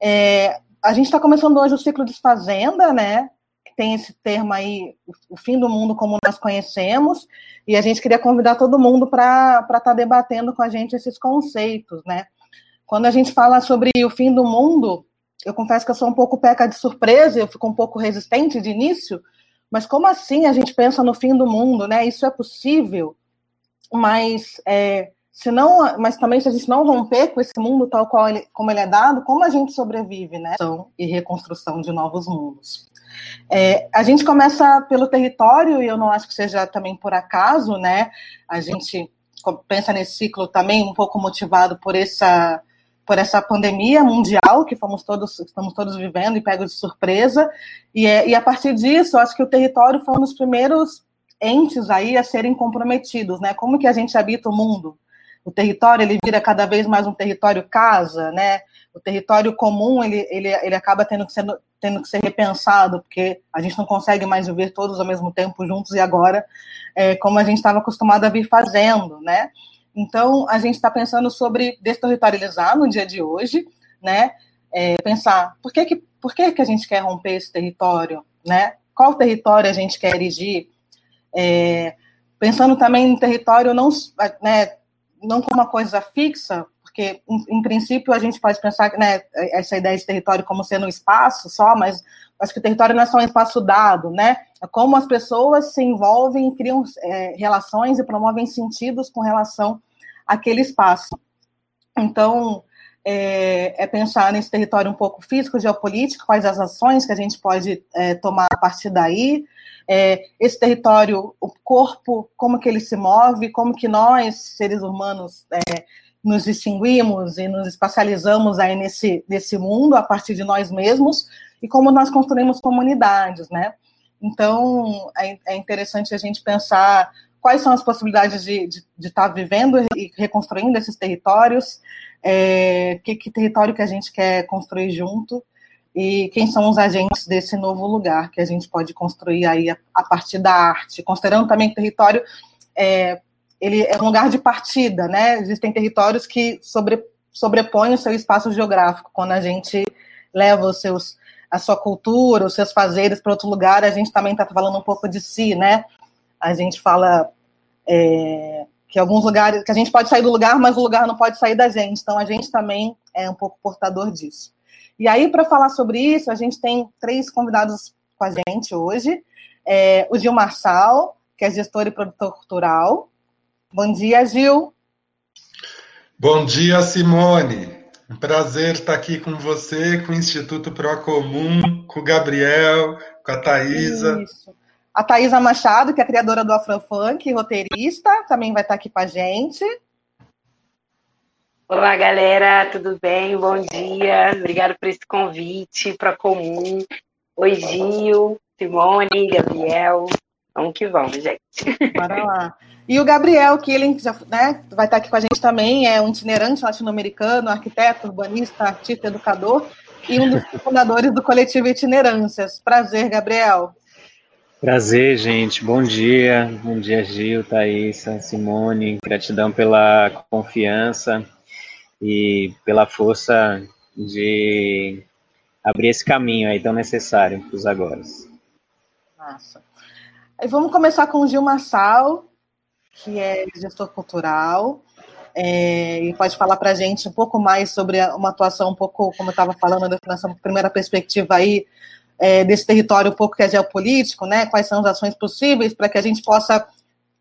É, a gente está começando hoje o ciclo de Fazenda, né? Tem esse termo aí, o fim do mundo como nós conhecemos, e a gente queria convidar todo mundo para estar tá debatendo com a gente esses conceitos, né? Quando a gente fala sobre o fim do mundo, eu confesso que eu sou um pouco peca de surpresa, eu fico um pouco resistente de início, mas como assim a gente pensa no fim do mundo, né? Isso é possível, mas é, se não, mas também se a gente não romper com esse mundo tal qual ele, como ele é dado, como a gente sobrevive, né? E reconstrução de novos mundos. É, a gente começa pelo território e eu não acho que seja também por acaso, né? A gente pensa nesse ciclo também um pouco motivado por essa por essa pandemia mundial que fomos todos, estamos todos vivendo e pegos de surpresa. E, é, e a partir disso, acho que o território foi um dos primeiros entes aí a serem comprometidos, né? Como que a gente habita o mundo? O território ele vira cada vez mais um território casa, né? O território comum ele, ele, ele acaba tendo que, ser, tendo que ser repensado, porque a gente não consegue mais viver todos ao mesmo tempo juntos e agora, é, como a gente estava acostumado a vir fazendo, né? Então, a gente está pensando sobre desterritorializar no dia de hoje, né? É, pensar por que, que, por que, que a gente quer romper esse território, né? Qual território a gente quer erigir? É, pensando também no território não, né, não como uma coisa fixa, porque em, princípio a gente pode pensar né, essa ideia de território como sendo um espaço só, mas acho que o território não é só um espaço dado, né? É como as pessoas se envolvem, criam é, relações e promovem sentidos com relação aquele espaço. Então, é, é, pensar nesse território um pouco físico, geopolítico, quais as ações que a gente pode é, tomar a partir daí. É, esse território, o corpo, como que ele se move, como que nós, seres humanos, é, nos distinguimos e nos espacializamos aí nesse, nesse mundo a partir de nós mesmos e como nós construímos comunidades, né? Então, é, é interessante a gente pensar quais são as possibilidades de, de, de estar tá vivendo e reconstruindo esses territórios, é, que, que território que a gente quer construir junto e quem são os agentes desse novo lugar que a gente pode construir aí a, a partir da arte, considerando também que território é, ele é um lugar de partida, né? Existem territórios que sobre, sobrepõem o seu espaço geográfico. Quando a gente leva os seus, a sua cultura, os seus fazeres para outro lugar, a gente também está falando um pouco de si, né? A gente fala é, que alguns lugares, que a gente pode sair do lugar, mas o lugar não pode sair da gente. Então a gente também é um pouco portador disso. E aí, para falar sobre isso, a gente tem três convidados com a gente hoje. É, o Gil Marçal, que é gestor e produtor cultural. Bom dia, Gil. Bom dia, Simone. Um prazer estar aqui com você, com o Instituto Procomum, com o Gabriel, com a Thaisa. Isso. A Thaisa Machado, que é criadora do Afrofunk, roteirista, também vai estar aqui com a gente. Olá, galera, tudo bem? Bom dia. Obrigada por esse convite para comum. Oi, Gil, Simone, Gabriel. Vamos que vamos, gente. Bora lá. E o Gabriel Killing, que já, né, vai estar aqui com a gente também, é um itinerante latino-americano, arquiteto, urbanista, artista, educador e um dos fundadores do coletivo Itinerâncias. Prazer, Gabriel. Prazer, gente. Bom dia. Bom dia, Gil, Thaisa, Simone. Gratidão pela confiança e pela força de abrir esse caminho aí tão necessário para os agora. Vamos começar com o Gil Massal, que é gestor cultural. É, e pode falar para a gente um pouco mais sobre uma atuação um pouco, como eu estava falando nessa primeira perspectiva aí, é, desse território um pouco que é geopolítico, né? Quais são as ações possíveis para que a gente possa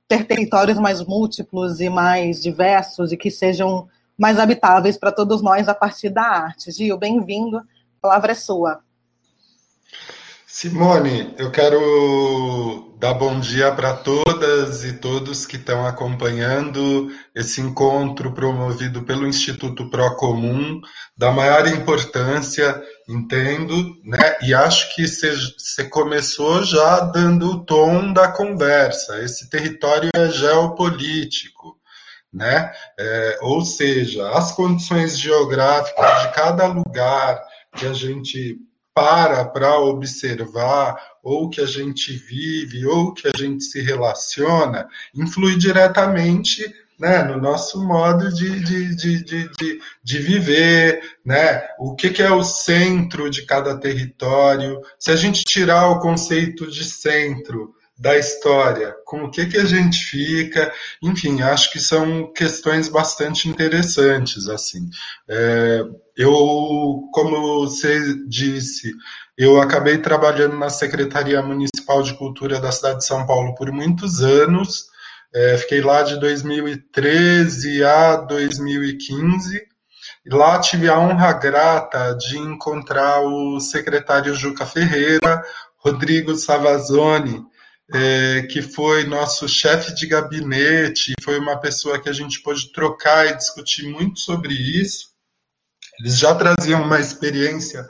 ter territórios mais múltiplos e mais diversos e que sejam mais habitáveis para todos nós a partir da arte. Gil, bem-vindo. A palavra é sua. Simone, eu quero dar bom dia para todas e todos que estão acompanhando esse encontro promovido pelo Instituto Procomum, da maior importância, entendo, né? E acho que você começou já dando o tom da conversa. Esse território é geopolítico. Né? É, ou seja, as condições geográficas de cada lugar que a gente para para observar, ou que a gente vive, ou que a gente se relaciona, influi diretamente né, no nosso modo de, de, de, de, de, viver, né, o que, que é o centro de cada território. Se a gente tirar o conceito de centro da história, com o que, que a gente fica, enfim, acho que são questões bastante interessantes, assim. É, eu, como você disse, eu acabei trabalhando na Secretaria Municipal de Cultura da cidade de São Paulo por muitos anos, é, fiquei lá de 2013 a 2015, e lá tive a honra grata de encontrar o secretário Juca Ferreira, Rodrigo Savazone, é, que foi nosso chefe de gabinete, foi uma pessoa que a gente pôde trocar e discutir muito sobre isso. Eles já traziam uma experiência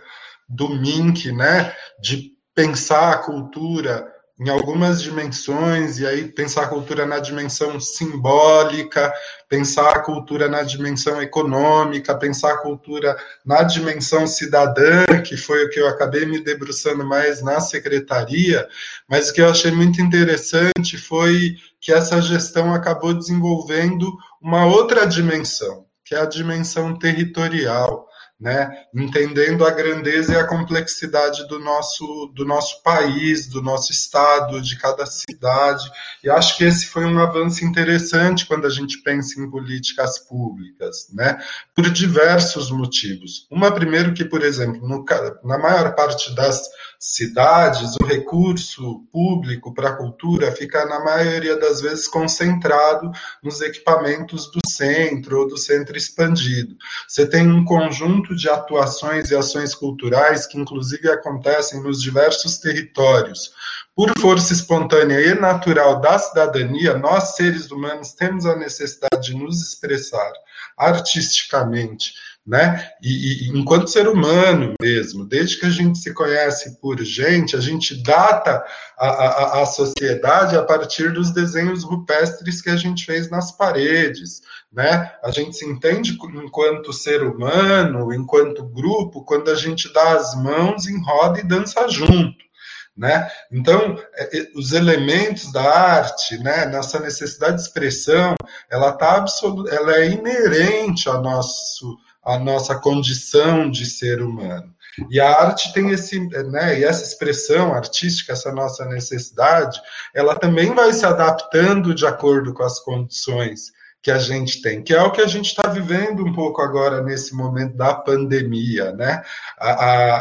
do MINC, né, de pensar a cultura em algumas dimensões, e aí pensar a cultura na dimensão simbólica, pensar a cultura na dimensão econômica, pensar a cultura na dimensão cidadã, que foi o que eu acabei me debruçando mais na secretaria, mas o que eu achei muito interessante foi que essa gestão acabou desenvolvendo uma outra dimensão, que é a dimensão territorial né? entendendo a grandeza e a complexidade do nosso, do nosso país, do nosso estado, de cada cidade. E acho que esse foi um avanço interessante quando a gente pensa em políticas públicas, né? por diversos motivos. Uma, primeiro, que, por exemplo, no, na maior parte das cidades, o recurso público para a cultura fica, na maioria das vezes, concentrado nos equipamentos do centro ou do centro expandido. Você tem um conjunto de atuações e ações culturais que, inclusive, acontecem nos diversos territórios. Por força espontânea e natural da cidadania, nós, seres humanos, temos a necessidade de nos expressar artisticamente né? E, e, enquanto ser humano mesmo, desde que a gente se conhece por gente, a gente data a, a, a, sociedade a partir dos desenhos rupestres que a gente fez nas paredes, né? A gente se entende enquanto ser humano, enquanto grupo, quando a gente dá as mãos em roda e dança junto. Né? Então, é, é, os elementos da arte, né, nessa necessidade de expressão, ela tá absoluta, ela é inerente ao nosso a nossa condição de ser humano. E a arte tem esse, né, e essa expressão artística, essa nossa necessidade, ela também vai se adaptando de acordo com as condições que a gente tem, que é o que a gente está vivendo um pouco agora nesse momento da pandemia, né? A,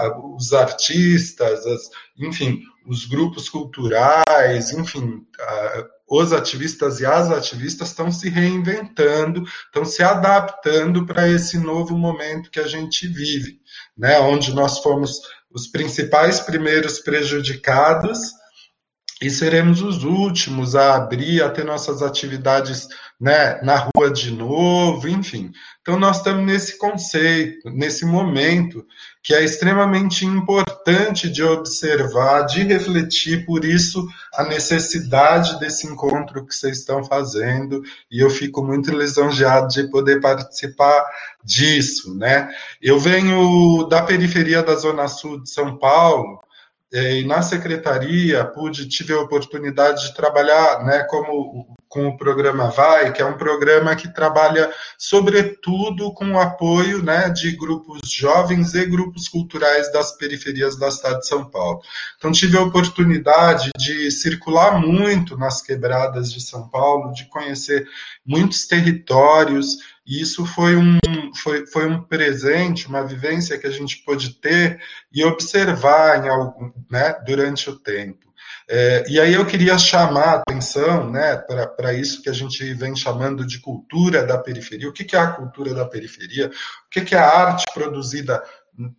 a, os artistas, as, enfim, os grupos culturais, enfim, a, os ativistas e as ativistas estão se reinventando, estão se adaptando para esse novo momento que a gente vive, né? Onde nós fomos os principais primeiros prejudicados e seremos os últimos a abrir, a ter nossas atividades né, na rua de novo, enfim. Então, nós estamos nesse conceito, nesse momento, que é extremamente importante de observar, de refletir, por isso, a necessidade desse encontro que vocês estão fazendo, e eu fico muito lisonjeado de poder participar disso. Né? Eu venho da periferia da Zona Sul de São Paulo, e na secretaria pude tive a oportunidade de trabalhar né, como com o programa Vai, que é um programa que trabalha sobretudo com o apoio né, de grupos jovens e grupos culturais das periferias da cidade de São Paulo. Então tive a oportunidade de circular muito nas quebradas de São Paulo, de conhecer muitos territórios, e isso foi um, foi, foi um presente, uma vivência que a gente pôde ter e observar em algum, né, durante o tempo. É, e aí eu queria chamar a atenção né, para isso que a gente vem chamando de cultura da periferia. O que, que é a cultura da periferia? O que, que é a arte produzida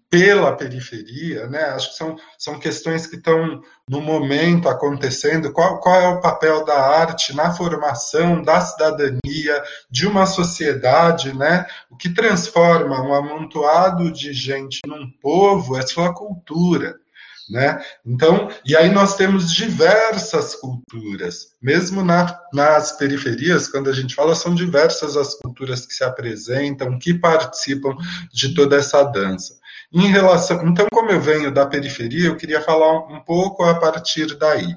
pela periferia, né? Acho que são, são questões que estão no momento acontecendo. Qual, qual é o papel da arte na formação da cidadania de uma sociedade, né? O que transforma um amontoado de gente num povo é sua cultura. Né? Então, e aí nós temos diversas culturas, mesmo na, nas periferias, quando a gente fala, são diversas as culturas que se apresentam, que participam de toda essa dança. Em relação, então, como eu venho da periferia, eu queria falar um pouco a partir daí.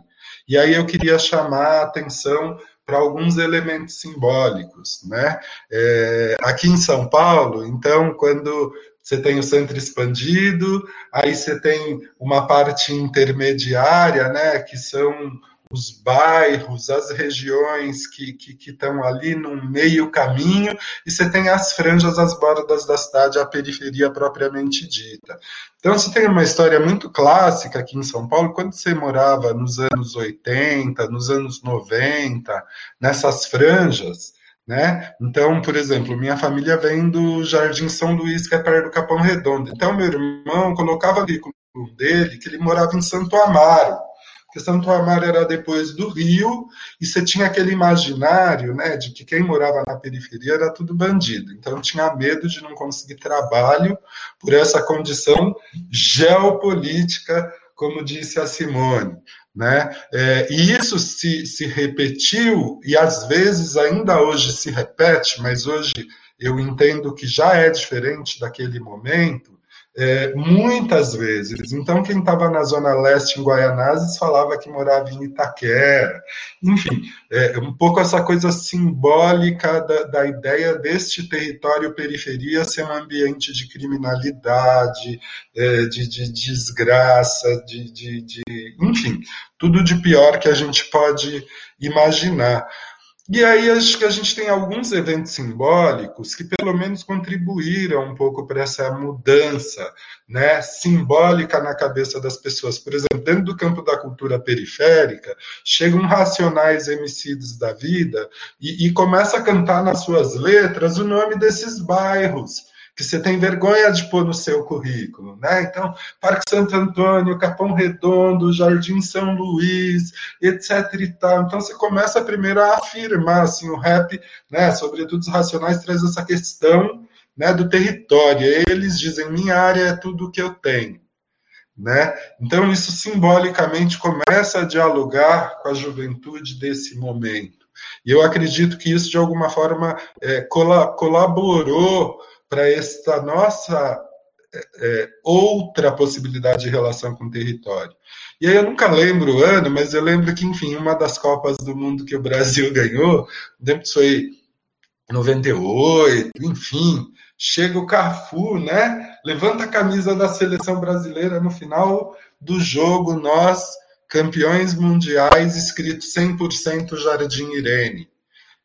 E aí eu queria chamar a atenção para alguns elementos simbólicos, né? É, aqui em São Paulo, então, quando você tem o centro expandido, aí você tem uma parte intermediária, né, que são os bairros, as regiões que, estão ali no meio caminho, e você tem as franjas, as bordas da cidade, a periferia propriamente dita. Então, você tem uma história muito clássica aqui em São Paulo, quando você morava nos anos 80, nos anos 90, nessas franjas, né? Então, por exemplo, minha família vem do Jardim São Luís, que é perto do Capão Redondo. Então, meu irmão colocava com dele que ele morava em Santo Amaro porque Santo Amaro era depois do Rio, e você tinha aquele imaginário né, de que quem morava na periferia era tudo bandido. Então tinha medo de não conseguir trabalho por essa condição geopolítica, como disse a Simone. Né? É, e isso se, se repetiu, e às vezes ainda hoje se repete, mas hoje eu entendo que já é diferente daquele momento, é, muitas vezes. Então, quem estava na Zona Leste, em Guaianazes, falava que morava em Itaquera. Enfim, é, um pouco essa coisa simbólica da, da ideia deste território periferia ser um ambiente de criminalidade, é, de, de, desgraça, de, de, de, enfim, tudo de pior que a gente pode imaginar. E aí acho que a gente tem alguns eventos simbólicos que pelo menos contribuíram um pouco para essa mudança né, simbólica na cabeça das pessoas. Por exemplo, dentro do campo da cultura periférica, chegam racionais emicidos da vida e, e começa a cantar nas suas letras o nome desses bairros que você tem vergonha de pôr no seu currículo, né? Então, Parque Santo Antônio, Capão Redondo, Jardim São Luís, etc e tal. Então, você começa primeiro a afirmar, assim, o rap, né, sobretudo os racionais, traz essa questão, né, do território. Eles dizem, minha área é tudo o que eu tenho. Né? Então, isso simbolicamente começa a dialogar com a juventude desse momento. E eu acredito que isso, de alguma forma, é, colaborou para esta nossa é, é, outra possibilidade de relação com o território. E aí eu nunca lembro o ano, mas eu lembro que, enfim, uma das Copas do Mundo que o Brasil ganhou, tempo foi 98, enfim, chega o Cafu, né? Levanta a camisa da seleção brasileira no final do jogo, nós, campeões mundiais, escrito 100% Jardim Irene.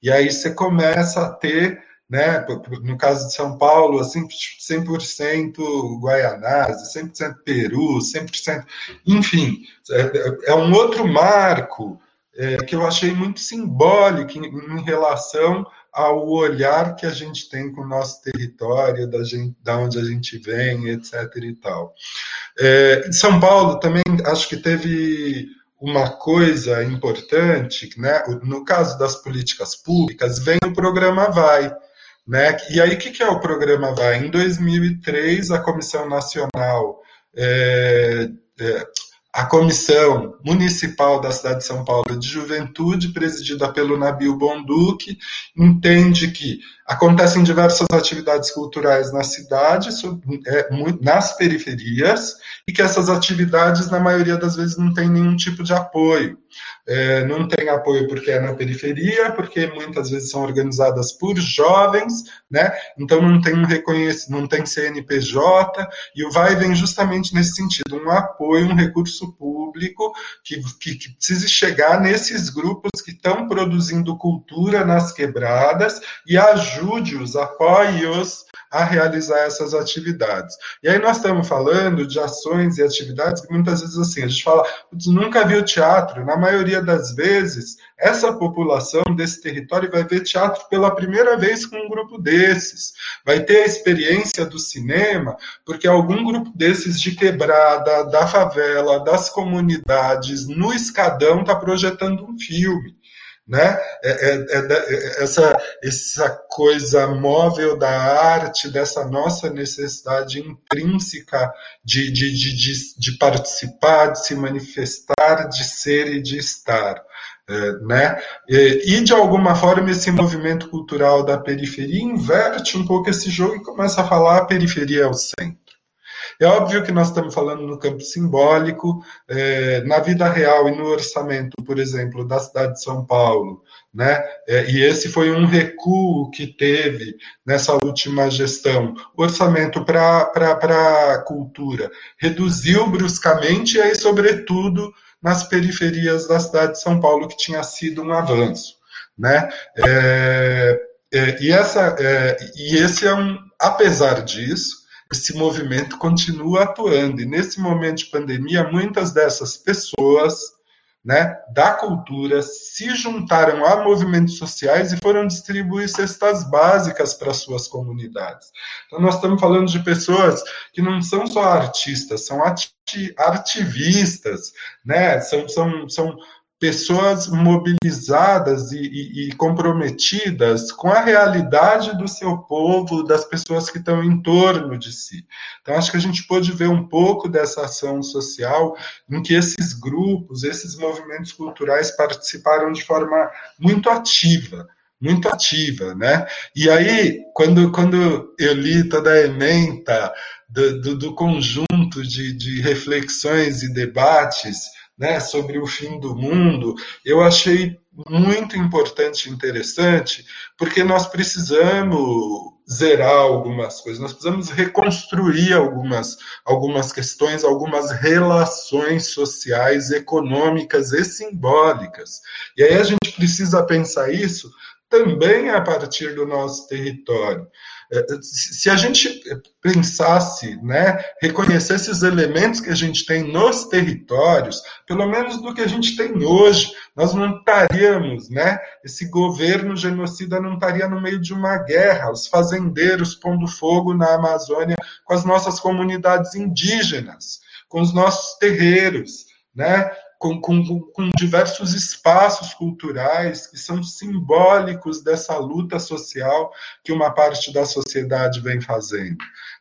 E aí você começa a ter né? No caso de São Paulo, assim, 100% Guaianazes, 100% Peru, 100%. Enfim, é, é um outro marco é, que eu achei muito simbólico em, em, relação ao olhar que a gente tem com o nosso território, da, gente, da onde a gente vem, etc. e tal. É, São Paulo também acho que teve uma coisa importante, né? no caso das políticas públicas, vem o programa Vai, né? E aí, o que, que é o programa? Em 2003, a Comissão Nacional, é, é, a Comissão Municipal da cidade de São Paulo de Juventude, presidida pelo Nabil Bonduque, entende que acontecem diversas atividades culturais na cidade, é, nas periferias, e que essas atividades, na maioria das vezes, não têm nenhum tipo de apoio. É, não tem apoio porque é na periferia, porque muitas vezes são organizadas por jovens, né? Então não tem um reconhecimento, não tem CNPJ, e o vai vem justamente nesse sentido, um apoio, um recurso público que, que, que precise chegar nesses grupos que estão produzindo cultura nas quebradas e ajude-os, apoie-os a realizar essas atividades. E aí nós estamos falando de ações e atividades que muitas vezes assim, a gente fala, nunca viu teatro. Na maioria das vezes, essa população desse território vai ver teatro pela primeira vez com um grupo desses. Vai ter a experiência do cinema, porque algum grupo desses de quebrada, da favela, das comunidades, no escadão, está projetando um filme né? É, é, é, é, essa, essa coisa móvel da arte, dessa nossa necessidade intrínseca de, de, de, de, participar, de se manifestar, de ser e de estar. É, né? E, de alguma forma esse movimento cultural da periferia inverte um pouco esse jogo e começa a falar a periferia é o centro. É óbvio que nós estamos falando no campo simbólico, é, na vida real e no orçamento, por exemplo, da cidade de São Paulo, né? É, e esse foi um recuo que teve nessa última gestão. O orçamento para a cultura reduziu bruscamente, e aí, sobretudo, nas periferias da cidade de São Paulo, que tinha sido um avanço. Né? É, é, e, essa, é, e esse é um, apesar disso, esse movimento continua atuando. E nesse momento de pandemia, muitas dessas pessoas né, da cultura se juntaram a movimentos sociais e foram distribuir cestas básicas para suas comunidades. Então, nós estamos falando de pessoas que não são só artistas, são ativistas, né, são, são, são pessoas mobilizadas e, e, e, comprometidas com a realidade do seu povo, das pessoas que estão em torno de si. Então, acho que a gente pode ver um pouco dessa ação social em que esses grupos, esses movimentos culturais participaram de forma muito ativa muito ativa, né? E aí, quando, quando eu li toda a ementa do, do, do conjunto de, de reflexões e debates né, sobre o fim do mundo, eu achei muito importante e interessante, porque nós precisamos zerar algumas coisas, nós precisamos reconstruir algumas, algumas questões, algumas relações sociais, econômicas e simbólicas. E aí a gente precisa pensar isso também a partir do nosso território. É, se a gente pensasse, né, reconhecesse os elementos que a gente tem nos territórios, pelo menos do que a gente tem hoje, nós não estaríamos, né, esse governo genocida não estaria no meio de uma guerra, os fazendeiros pondo fogo na Amazônia com as nossas comunidades indígenas, com os nossos terreiros, né, com, com, com, diversos espaços culturais que são simbólicos dessa luta social que uma parte da sociedade vem fazendo.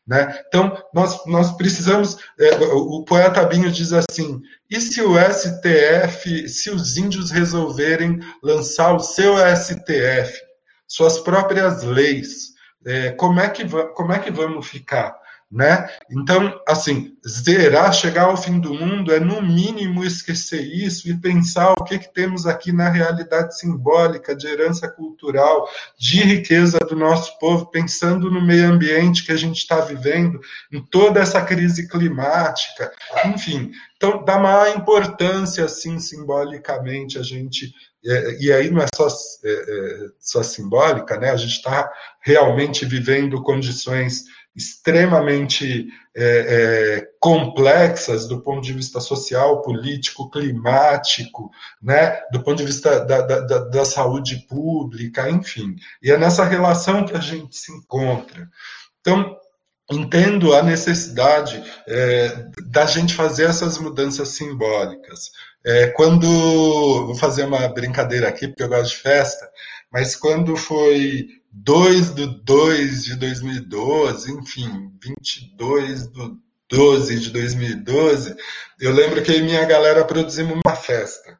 Né? Então, nós, nós precisamos. É, o poeta Binho diz assim: e se o STF, se os índios resolverem lançar o seu STF, suas próprias leis, é, como, é que, como é que vamos ficar? Né? Então, assim, zerar, chegar ao fim do mundo é no mínimo esquecer isso e pensar o que, que temos aqui na realidade simbólica de herança cultural, de riqueza do nosso povo, pensando no meio ambiente que a gente está vivendo, em toda essa crise climática, enfim. Então, dá maior importância, assim, simbolicamente, a gente é, e aí não é só, é, é, só simbólica, né? A gente está realmente vivendo condições extremamente é, é, complexas do ponto de vista social, político, climático, né, do ponto de vista da, da, da, saúde pública, enfim. E é nessa relação que a gente se encontra. Então, entendo a necessidade é, da gente fazer essas mudanças simbólicas. É, quando, vou fazer uma brincadeira aqui, porque eu gosto de festa, mas quando foi 2 do 2 de 2012, enfim, 22 do 12 de 2012, eu lembro que minha galera produzimos uma festa,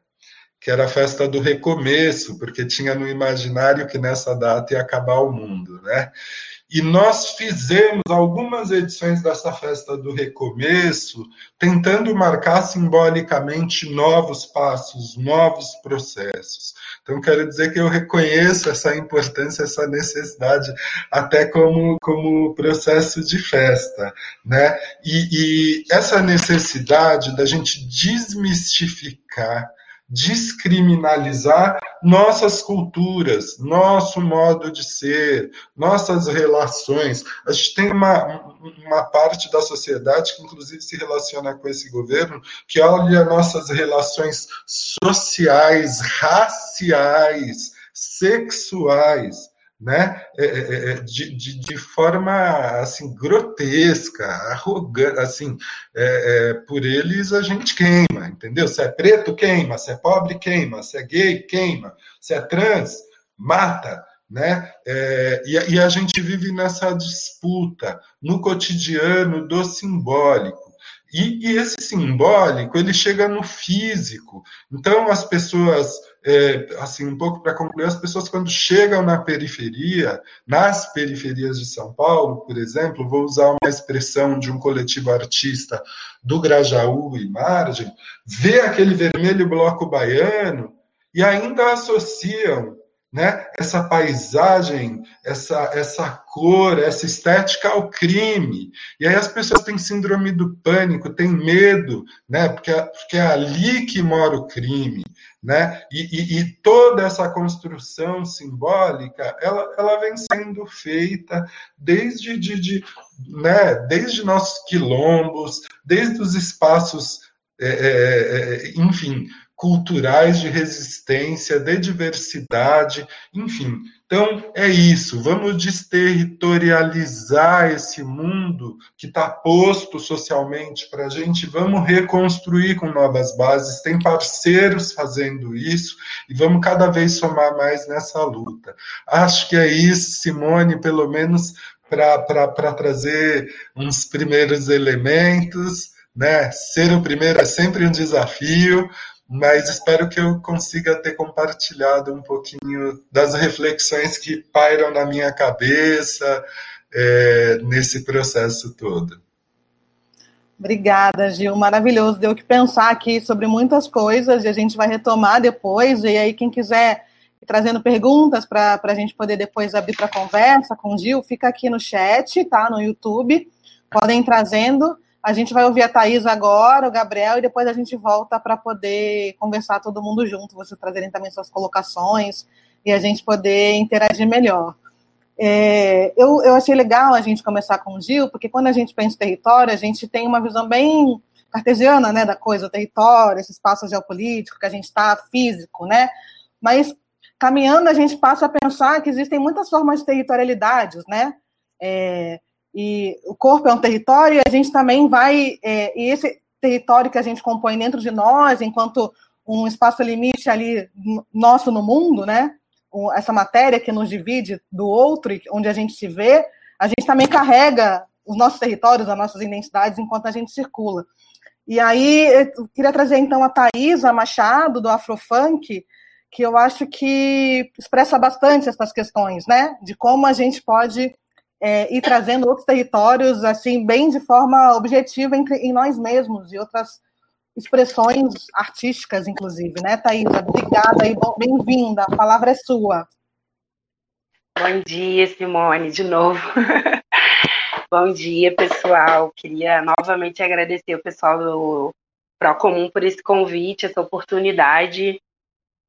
que era a festa do recomeço, porque tinha no imaginário que nessa data ia acabar o mundo, né? E nós fizemos algumas edições dessa festa do recomeço, tentando marcar simbolicamente novos passos, novos processos. Então, quero dizer que eu reconheço essa importância, essa necessidade, até como, como processo de festa. Né? E, e essa necessidade da gente desmistificar descriminalizar nossas culturas, nosso modo de ser, nossas relações. A gente tem uma, uma parte da sociedade que, inclusive, se relaciona com esse governo, que olha nossas relações sociais, raciais, sexuais né, é, é, é, de, de, de, forma assim grotesca, arrogante, assim, é, é, por eles a gente queima, entendeu? Se é preto queima, se é pobre queima, se é gay queima, se é trans mata, né? É, e, e a gente vive nessa disputa no cotidiano do simbólico. E, e, esse simbólico ele chega no físico. Então as pessoas é, assim, um pouco para concluir, as pessoas quando chegam na periferia, nas periferias de São Paulo, por exemplo, vou usar uma expressão de um coletivo artista do Grajaú e Margem, vê aquele vermelho bloco baiano e ainda associam né, essa paisagem, essa, essa cor, essa estética ao crime. E aí as pessoas têm síndrome do pânico, têm medo, né, porque, porque é ali que mora o crime. Né? E, e, e, toda essa construção simbólica, ela, ela vem sendo feita desde, de, de, né, desde nossos quilombos, desde os espaços, é, é, é enfim, culturais de resistência, de diversidade, enfim. Então, é isso. Vamos desterritorializar esse mundo que está posto socialmente para a gente. Vamos reconstruir com novas bases. Tem parceiros fazendo isso e vamos cada vez somar mais nessa luta. Acho que é isso, Simone, pelo menos para trazer uns primeiros elementos. Né? Ser o primeiro é sempre um desafio, mas espero que eu consiga ter compartilhado um pouquinho das reflexões que pairam na minha cabeça é, nesse processo todo. Obrigada, Gil. Maravilhoso. Deu que pensar aqui sobre muitas coisas e a gente vai retomar depois. E aí, quem quiser ir trazendo perguntas para a gente poder depois abrir para conversa com o Gil, fica aqui no chat, tá? No YouTube. Podem ir trazendo. A gente vai ouvir a Thaís agora, o Gabriel, e depois a gente volta para poder conversar todo mundo junto, vocês trazerem também suas colocações e a gente poder interagir melhor. É, eu, eu achei legal a gente começar com o Gil, porque quando a gente pensa em território, a gente tem uma visão bem cartesiana né, da coisa, o território, esse espaço geopolítico que a gente está, físico, né? Mas caminhando, a gente passa a pensar que existem muitas formas de territorialidades, né? É, e o corpo é um território e a gente também vai é, e esse território que a gente compõe dentro de nós enquanto um espaço limite ali nosso no mundo, né? Essa matéria que nos divide do outro, onde a gente se vê, a gente também carrega os nossos territórios, as nossas identidades enquanto a gente circula. E aí, eu queria trazer então a Thaisa Machado, do Afrofunk, que eu acho que expressa bastante essas questões, né? De como a gente pode é, e trazendo outros territórios, assim, bem de forma objetiva entre, em nós mesmos e outras expressões artísticas, inclusive, né, Thaisa? Obrigada e bem-vinda. A palavra é sua. Bom dia, Simone, de novo. Bom dia, pessoal. Queria novamente agradecer o pessoal do Procomum por esse convite, essa oportunidade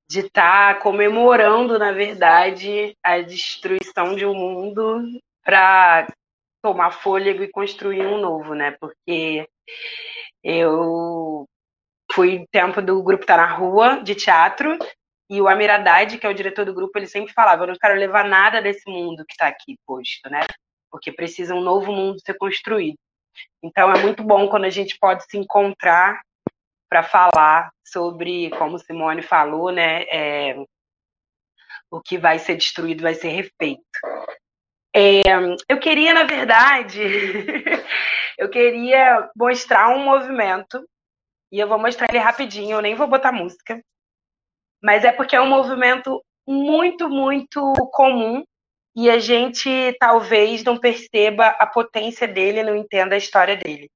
de estar tá comemorando, na verdade, a destruição de um mundo para tomar fôlego e construir um novo, né? Porque eu fui tempo do grupo Tá na Rua, de teatro, e o Amir Haddad, que é o diretor do grupo, ele sempre falava: Eu não quero levar nada desse mundo que está aqui posto, né? Porque precisa um novo mundo ser construído. Então é muito bom quando a gente pode se encontrar para falar sobre, como Simone falou, né? É, o que vai ser destruído vai ser refeito. É, eu queria, na verdade, eu queria mostrar um movimento, e eu vou mostrar ele rapidinho, eu nem vou botar música, mas é porque é um movimento muito, muito comum e a gente talvez não perceba a potência dele, não entenda a história dele.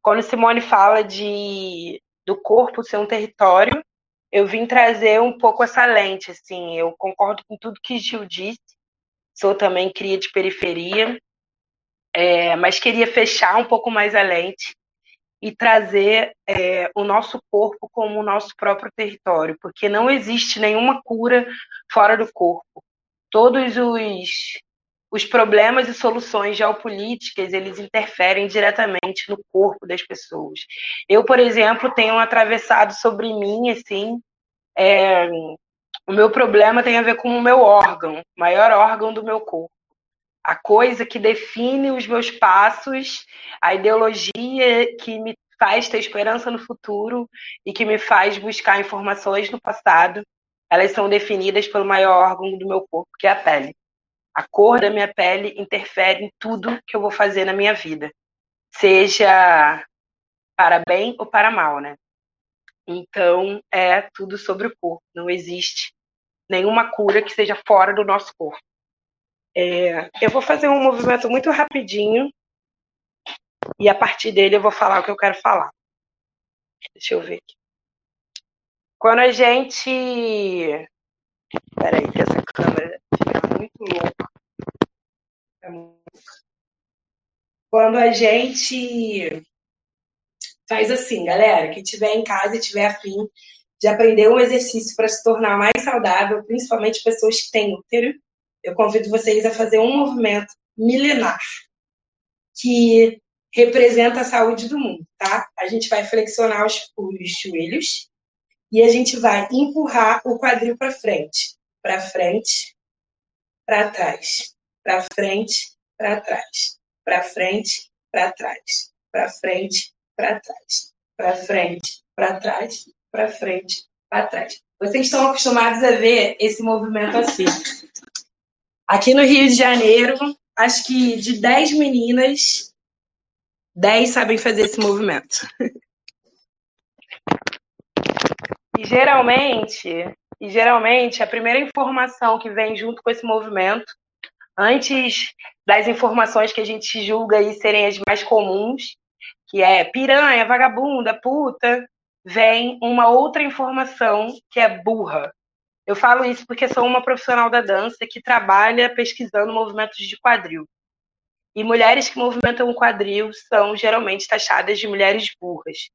Quando Simone fala de do corpo ser um território, eu vim trazer um pouco essa lente, assim, eu concordo com tudo que Gil disse, sou também cria de periferia, é, mas queria fechar um pouco mais a lente e trazer é, o nosso corpo como o nosso próprio território, porque não existe nenhuma cura fora do corpo. Todos os, os problemas e soluções geopolíticas, eles interferem diretamente no corpo das pessoas. Eu, por exemplo, tenho atravessado sobre mim, assim, é, o meu problema tem a ver com o meu órgão, maior órgão do meu corpo. A coisa que define os meus passos, a ideologia que me faz ter esperança no futuro e que me faz buscar informações no passado, elas são definidas pelo maior órgão do meu corpo, que é a pele. A cor da minha pele interfere em tudo que eu vou fazer na minha vida, seja para bem ou para mal, né? Então, é tudo sobre o corpo. Não existe nenhuma cura que seja fora do nosso corpo. É, eu vou fazer um movimento muito rapidinho e a partir dele eu vou falar o que eu quero falar. Deixa eu ver aqui. Quando a gente. Peraí, que essa câmera fica muito louca. É Quando a gente faz assim, galera, que tiver em casa e tiver afim de aprender um exercício para se tornar mais saudável, principalmente pessoas que têm útero, eu convido vocês a fazer um movimento milenar que representa a saúde do mundo, tá? A gente vai flexionar os, os joelhos e a gente vai empurrar o quadril para frente, para frente, para trás, para frente, para trás, para frente, para trás, para frente, para trás, para frente, para trás, para frente, para trás. Vocês estão acostumados a ver esse movimento assim. Aqui no Rio de Janeiro, acho que de 10 meninas, 10 sabem fazer esse movimento. E geralmente, e geralmente a primeira informação que vem junto com esse movimento, antes das informações que a gente julga aí serem as mais comuns, que é piranha, vagabunda, puta, vem uma outra informação que é burra. Eu falo isso porque sou uma profissional da dança que trabalha pesquisando movimentos de quadril. E mulheres que movimentam o quadril são geralmente taxadas de mulheres burras.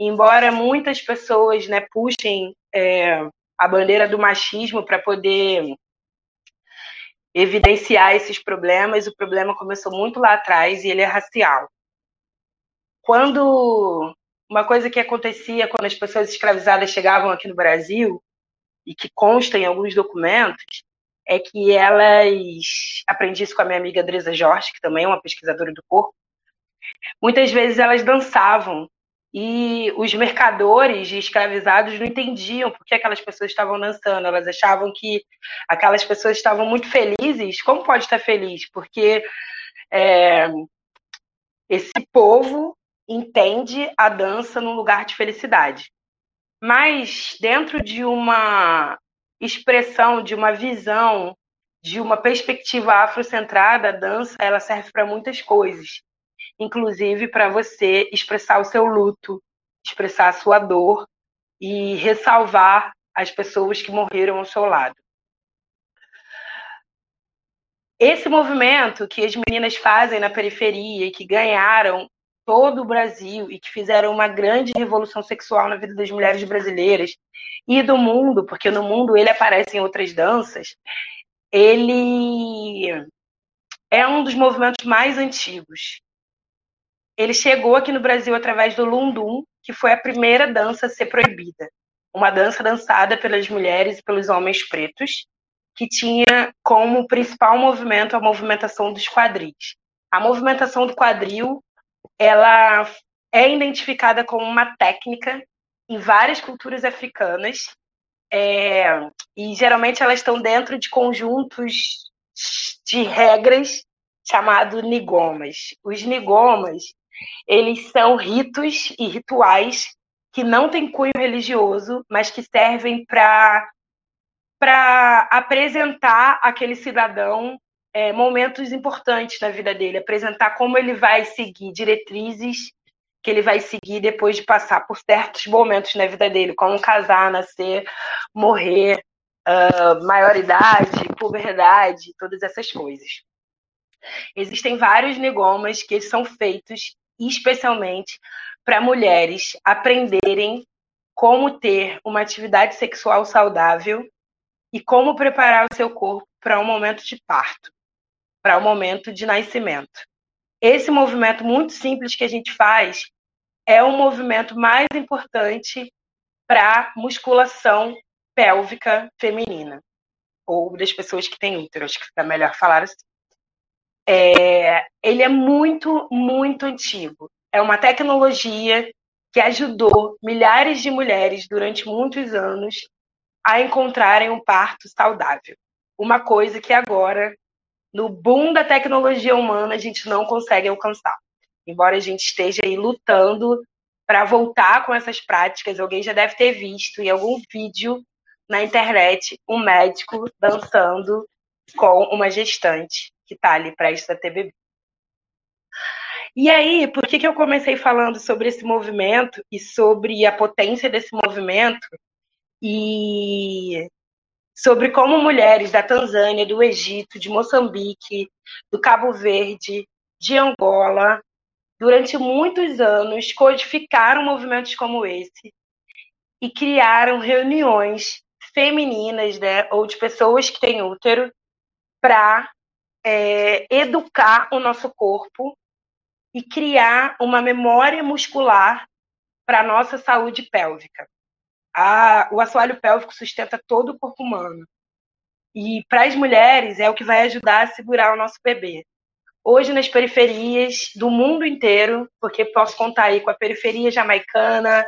Embora muitas pessoas né, puxem é, a bandeira do machismo para poder evidenciar esses problemas, o problema começou muito lá atrás e ele é racial. Quando uma coisa que acontecia quando as pessoas escravizadas chegavam aqui no Brasil e que consta em alguns documentos é que elas aprendi isso com a minha amiga Andresa Jorge, que também é uma pesquisadora do corpo. Muitas vezes elas dançavam e os mercadores de escravizados não entendiam por que aquelas pessoas estavam dançando. Elas achavam que aquelas pessoas estavam muito felizes. Como pode estar feliz? Porque é, esse povo entende a dança num lugar de felicidade. Mas dentro de uma expressão, de uma visão, de uma perspectiva afrocentrada, a dança ela serve para muitas coisas, inclusive para você expressar o seu luto, expressar a sua dor e ressalvar as pessoas que morreram ao seu lado. Esse movimento que as meninas fazem na periferia e que ganharam todo o Brasil e que fizeram uma grande revolução sexual na vida das mulheres brasileiras e do mundo, porque no mundo ele aparece em outras danças, ele é um dos movimentos mais antigos. Ele chegou aqui no Brasil através do Lundum, que foi a primeira dança a ser proibida. Uma dança dançada pelas mulheres e pelos homens pretos, que tinha como principal movimento a movimentação dos quadris. A movimentação do quadril ela é identificada como uma técnica em várias culturas africanas é, e geralmente elas estão dentro de conjuntos de regras chamados nigomas. Os nigomas eles são ritos e rituais que não têm cunho religioso, mas que servem para para apresentar aquele cidadão é, momentos importantes na vida dele, apresentar como ele vai seguir diretrizes que ele vai seguir depois de passar por certos momentos na vida dele, como casar, nascer, morrer, uh, maioridade, puberdade, todas essas coisas. Existem vários negomas que são feitos especialmente para mulheres aprenderem como ter uma atividade sexual saudável e como preparar o seu corpo para um momento de parto para o momento de nascimento. Esse movimento muito simples que a gente faz é o movimento mais importante para musculação pélvica feminina, ou das pessoas que têm útero, acho que fica melhor falar assim. É, ele é muito, muito antigo. É uma tecnologia que ajudou milhares de mulheres durante muitos anos a encontrarem um parto saudável. Uma coisa que agora no boom da tecnologia humana, a gente não consegue alcançar. Embora a gente esteja aí lutando para voltar com essas práticas. Alguém já deve ter visto em algum vídeo na internet um médico dançando com uma gestante que está ali prestes a ter bebê. E aí, por que, que eu comecei falando sobre esse movimento e sobre a potência desse movimento e sobre como mulheres da Tanzânia, do Egito, de Moçambique, do Cabo Verde, de Angola, durante muitos anos codificaram movimentos como esse e criaram reuniões femininas, né, ou de pessoas que têm útero, para é, educar o nosso corpo e criar uma memória muscular para a nossa saúde pélvica. A, o assoalho pélvico sustenta todo o corpo humano. E para as mulheres é o que vai ajudar a segurar o nosso bebê. Hoje, nas periferias do mundo inteiro, porque posso contar aí com a periferia jamaicana,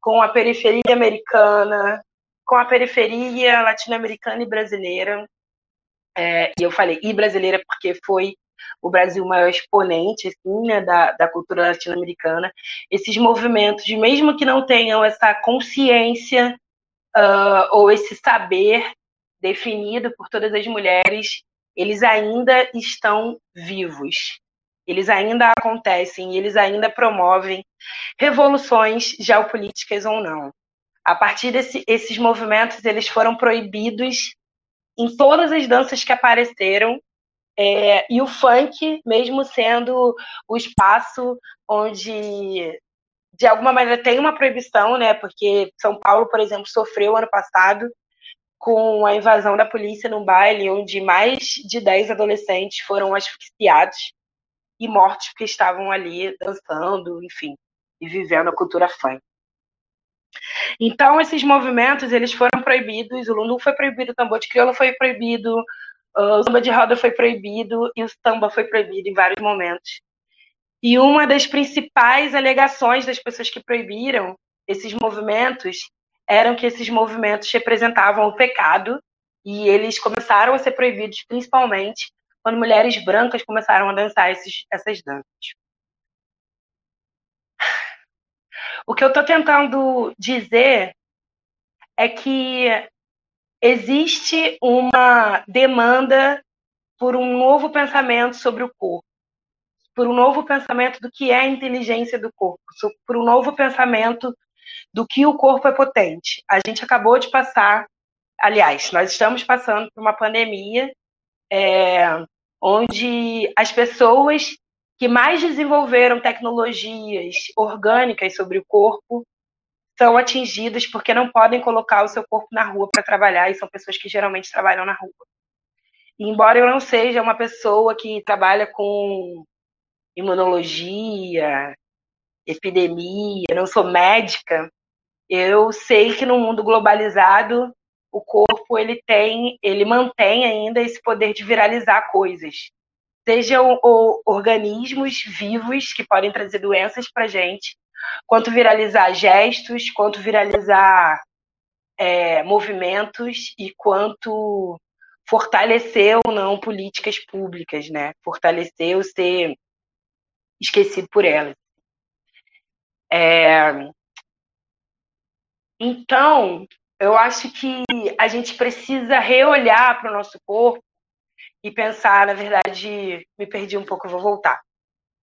com a periferia americana, com a periferia latino-americana e brasileira. É, e eu falei e brasileira porque foi o Brasil maior exponente assim, né, da, da cultura latino-americana, esses movimentos, mesmo que não tenham essa consciência uh, ou esse saber definido por todas as mulheres, eles ainda estão vivos. Eles ainda acontecem, eles ainda promovem revoluções geopolíticas ou não. A partir desses movimentos, eles foram proibidos em todas as danças que apareceram é, e o funk, mesmo sendo o espaço onde, de alguma maneira, tem uma proibição, né? Porque São Paulo, por exemplo, sofreu ano passado com a invasão da polícia num baile onde mais de 10 adolescentes foram asfixiados e mortos porque estavam ali dançando, enfim, e vivendo a cultura funk. Então, esses movimentos, eles foram proibidos, o lundu foi proibido, o tambor de crioula foi proibido, o samba de roda foi proibido e o samba foi proibido em vários momentos. E uma das principais alegações das pessoas que proibiram esses movimentos eram que esses movimentos representavam o pecado e eles começaram a ser proibidos principalmente quando mulheres brancas começaram a dançar esses, essas danças. O que eu estou tentando dizer é que existe uma demanda por um novo pensamento sobre o corpo, por um novo pensamento do que é a inteligência do corpo, por um novo pensamento do que o corpo é potente. A gente acabou de passar, aliás, nós estamos passando por uma pandemia é, onde as pessoas que mais desenvolveram tecnologias orgânicas sobre o corpo são atingidas porque não podem colocar o seu corpo na rua para trabalhar e são pessoas que geralmente trabalham na rua. E embora eu não seja uma pessoa que trabalha com imunologia, epidemia, não sou médica, eu sei que no mundo globalizado o corpo ele tem, ele mantém ainda esse poder de viralizar coisas, sejam organismos vivos que podem trazer doenças para gente, quanto viralizar gestos, quanto viralizar é, movimentos e quanto fortalecer ou não políticas públicas, né? Fortalecer ou ser esquecido por elas. É... Então, eu acho que a gente precisa reolhar para o nosso corpo e pensar, na verdade, me perdi um pouco, vou voltar.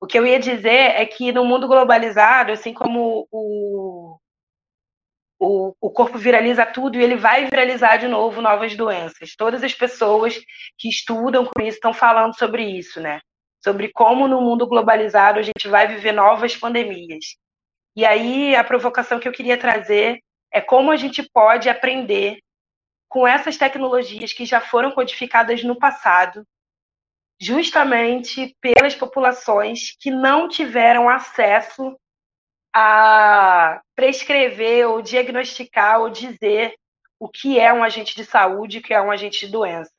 O que eu ia dizer é que no mundo globalizado, assim como o, o, o corpo viraliza tudo e ele vai viralizar de novo novas doenças. Todas as pessoas que estudam com isso estão falando sobre isso, né? Sobre como no mundo globalizado a gente vai viver novas pandemias. E aí a provocação que eu queria trazer é como a gente pode aprender com essas tecnologias que já foram codificadas no passado justamente pelas populações que não tiveram acesso a prescrever ou diagnosticar ou dizer o que é um agente de saúde o que é um agente de doença,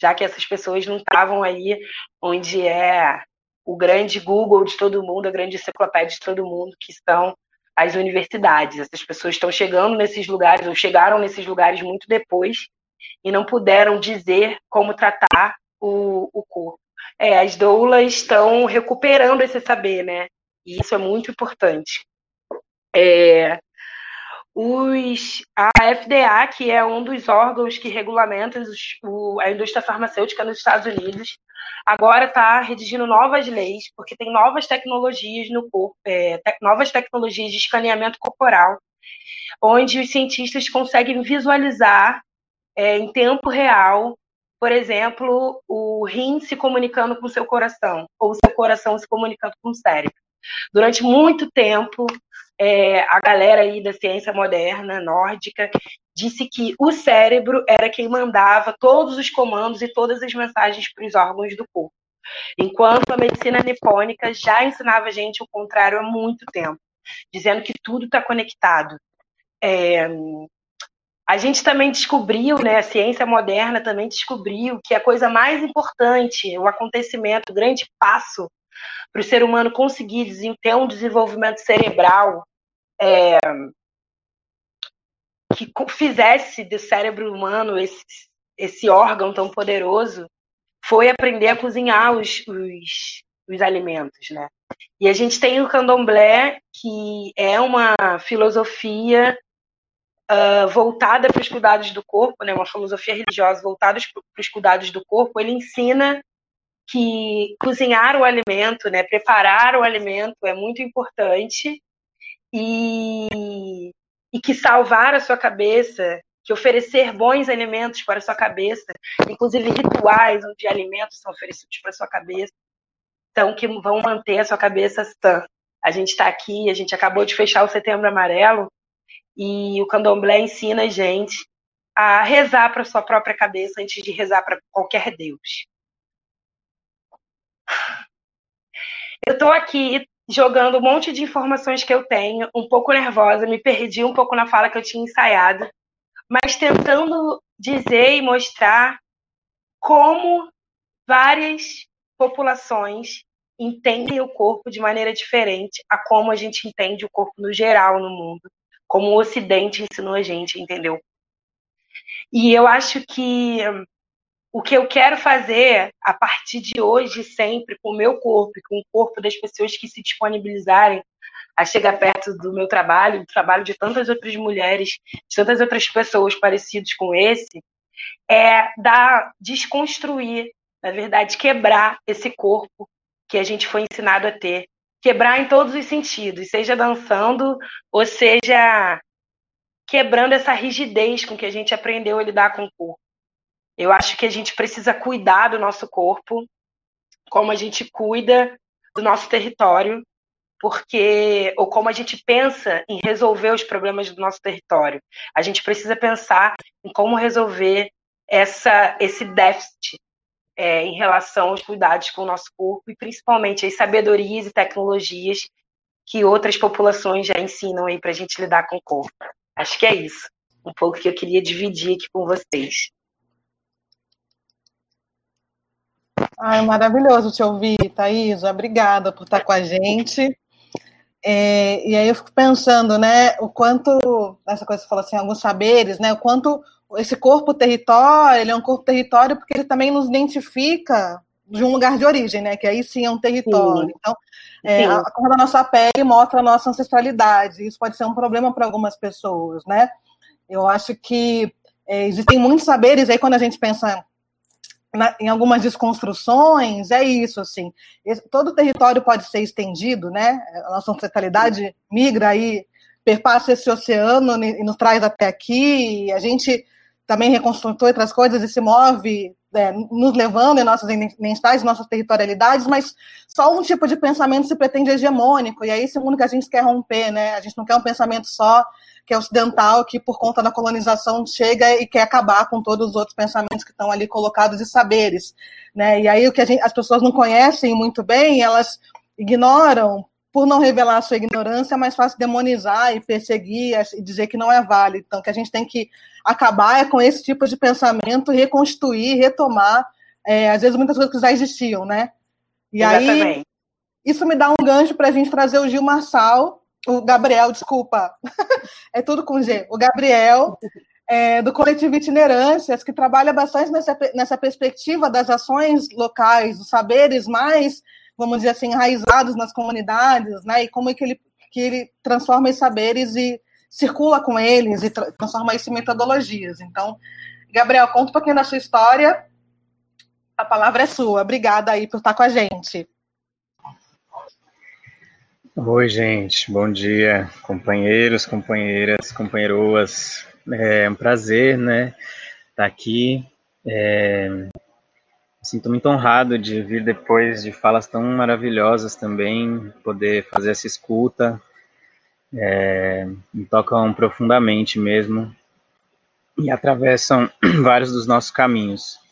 já que essas pessoas não estavam aí onde é o grande Google de todo mundo, a grande enciclopédia de todo mundo, que são as universidades. Essas pessoas estão chegando nesses lugares, ou chegaram nesses lugares muito depois, e não puderam dizer como tratar o, o corpo. É, as doulas estão recuperando esse saber, né? E isso é muito importante. É, os, a FDA, que é um dos órgãos que regulamenta os, o, a indústria farmacêutica nos Estados Unidos, agora está redigindo novas leis, porque tem novas tecnologias no corpo, é, te, novas tecnologias de escaneamento corporal, onde os cientistas conseguem visualizar é, em tempo real, por exemplo, o rim se comunicando com o seu coração, ou o seu coração se comunicando com o cérebro. Durante muito tempo, é, a galera aí da ciência moderna, nórdica, disse que o cérebro era quem mandava todos os comandos e todas as mensagens para os órgãos do corpo. Enquanto a medicina nipônica já ensinava a gente o contrário há muito tempo, dizendo que tudo está conectado. É, a gente também descobriu, né, a ciência moderna também descobriu que a coisa mais importante, o acontecimento, o grande passo para o ser humano conseguir ter um desenvolvimento cerebral é, que fizesse do cérebro humano esse, esse órgão tão poderoso foi aprender a cozinhar os, os, os alimentos, né? E a gente tem o candomblé, que é uma filosofia uh, voltada para os cuidados do corpo, né? Uma filosofia religiosa voltada para os cuidados do corpo. Ele ensina que cozinhar o alimento, né? Preparar o alimento é muito importante e, e que salvar a sua cabeça, que oferecer bons alimentos para a sua cabeça, inclusive rituais onde alimentos são oferecidos para a sua cabeça, então que vão manter a sua cabeça sã. A gente está aqui, a gente acabou de fechar o Setembro Amarelo e o Candomblé ensina a gente a rezar para sua própria cabeça antes de rezar para qualquer Deus. Eu estou aqui jogando um monte de informações que eu tenho, um pouco nervosa, me perdi um pouco na fala que eu tinha ensaiado, mas tentando dizer e mostrar como várias populações entendem o corpo de maneira diferente a como a gente entende o corpo no geral no mundo, como o Ocidente ensinou a gente, entendeu? E eu acho que o que eu quero fazer a partir de hoje, sempre, com o meu corpo e com o corpo das pessoas que se disponibilizarem a chegar perto do meu trabalho, do trabalho de tantas outras mulheres, de tantas outras pessoas parecidas com esse, é dar, desconstruir, na verdade, quebrar esse corpo que a gente foi ensinado a ter. Quebrar em todos os sentidos, seja dançando, ou seja quebrando essa rigidez com que a gente aprendeu a lidar com o corpo. Eu acho que a gente precisa cuidar do nosso corpo, como a gente cuida do nosso território, porque ou como a gente pensa em resolver os problemas do nosso território. A gente precisa pensar em como resolver essa, esse déficit é, em relação aos cuidados com o nosso corpo e principalmente as sabedorias e tecnologias que outras populações já ensinam aí para a gente lidar com o corpo. Acho que é isso, um pouco que eu queria dividir aqui com vocês. Ai, maravilhoso te ouvir, Thaís. Obrigada por estar com a gente. É, e aí eu fico pensando, né, o quanto, essa coisa que você falou assim, alguns saberes, né, o quanto esse corpo território, ele é um corpo território porque ele também nos identifica de um lugar de origem, né, que aí sim é um território. Sim. Então, é, a cor da nossa pele mostra a nossa ancestralidade, isso pode ser um problema para algumas pessoas, né. Eu acho que é, existem muitos saberes aí quando a gente pensa na, em algumas desconstruções, é isso, assim. Esse, todo o território pode ser estendido, né? A nossa ancestralidade migra aí, perpassa esse oceano e nos traz até aqui, a gente também reconstrói outras coisas e se move, é, nos levando em nossas identidades, nossas territorialidades, mas só um tipo de pensamento se pretende hegemônico, e é esse mundo que a gente quer romper, né? A gente não quer um pensamento só que é ocidental, que por conta da colonização chega e quer acabar com todos os outros pensamentos que estão ali colocados e saberes. Né? E aí o que gente, as pessoas não conhecem muito bem, elas ignoram, por não revelar a sua ignorância, é mais fácil demonizar e perseguir e dizer que não é válido. Então, que a gente tem que acabar é com esse tipo de pensamento, reconstruir, retomar, é, às vezes, muitas coisas que já existiam, né? E Exatamente. aí, isso me dá um gancho para a gente trazer o Gil Marçal, o Gabriel, desculpa, é tudo com G, o Gabriel, é, do coletivo Itinerâncias, que trabalha bastante nessa, nessa perspectiva das ações locais, dos saberes mais, vamos dizer assim, enraizados nas comunidades, né, e como é que ele que ele transforma esses saberes e circula com eles e tra transforma isso em metodologias. Então, Gabriel, conta um pouquinho da sua história. A palavra é sua. Obrigada aí por estar com a gente. Oi, gente. Bom dia, companheiros, companheiras, companheiroas. É um prazer, né, estar aqui. É... Sinto muito honrado de vir depois de falas tão maravilhosas também, poder fazer essa escuta. É... Me tocam profundamente mesmo e atravessam vários dos nossos caminhos.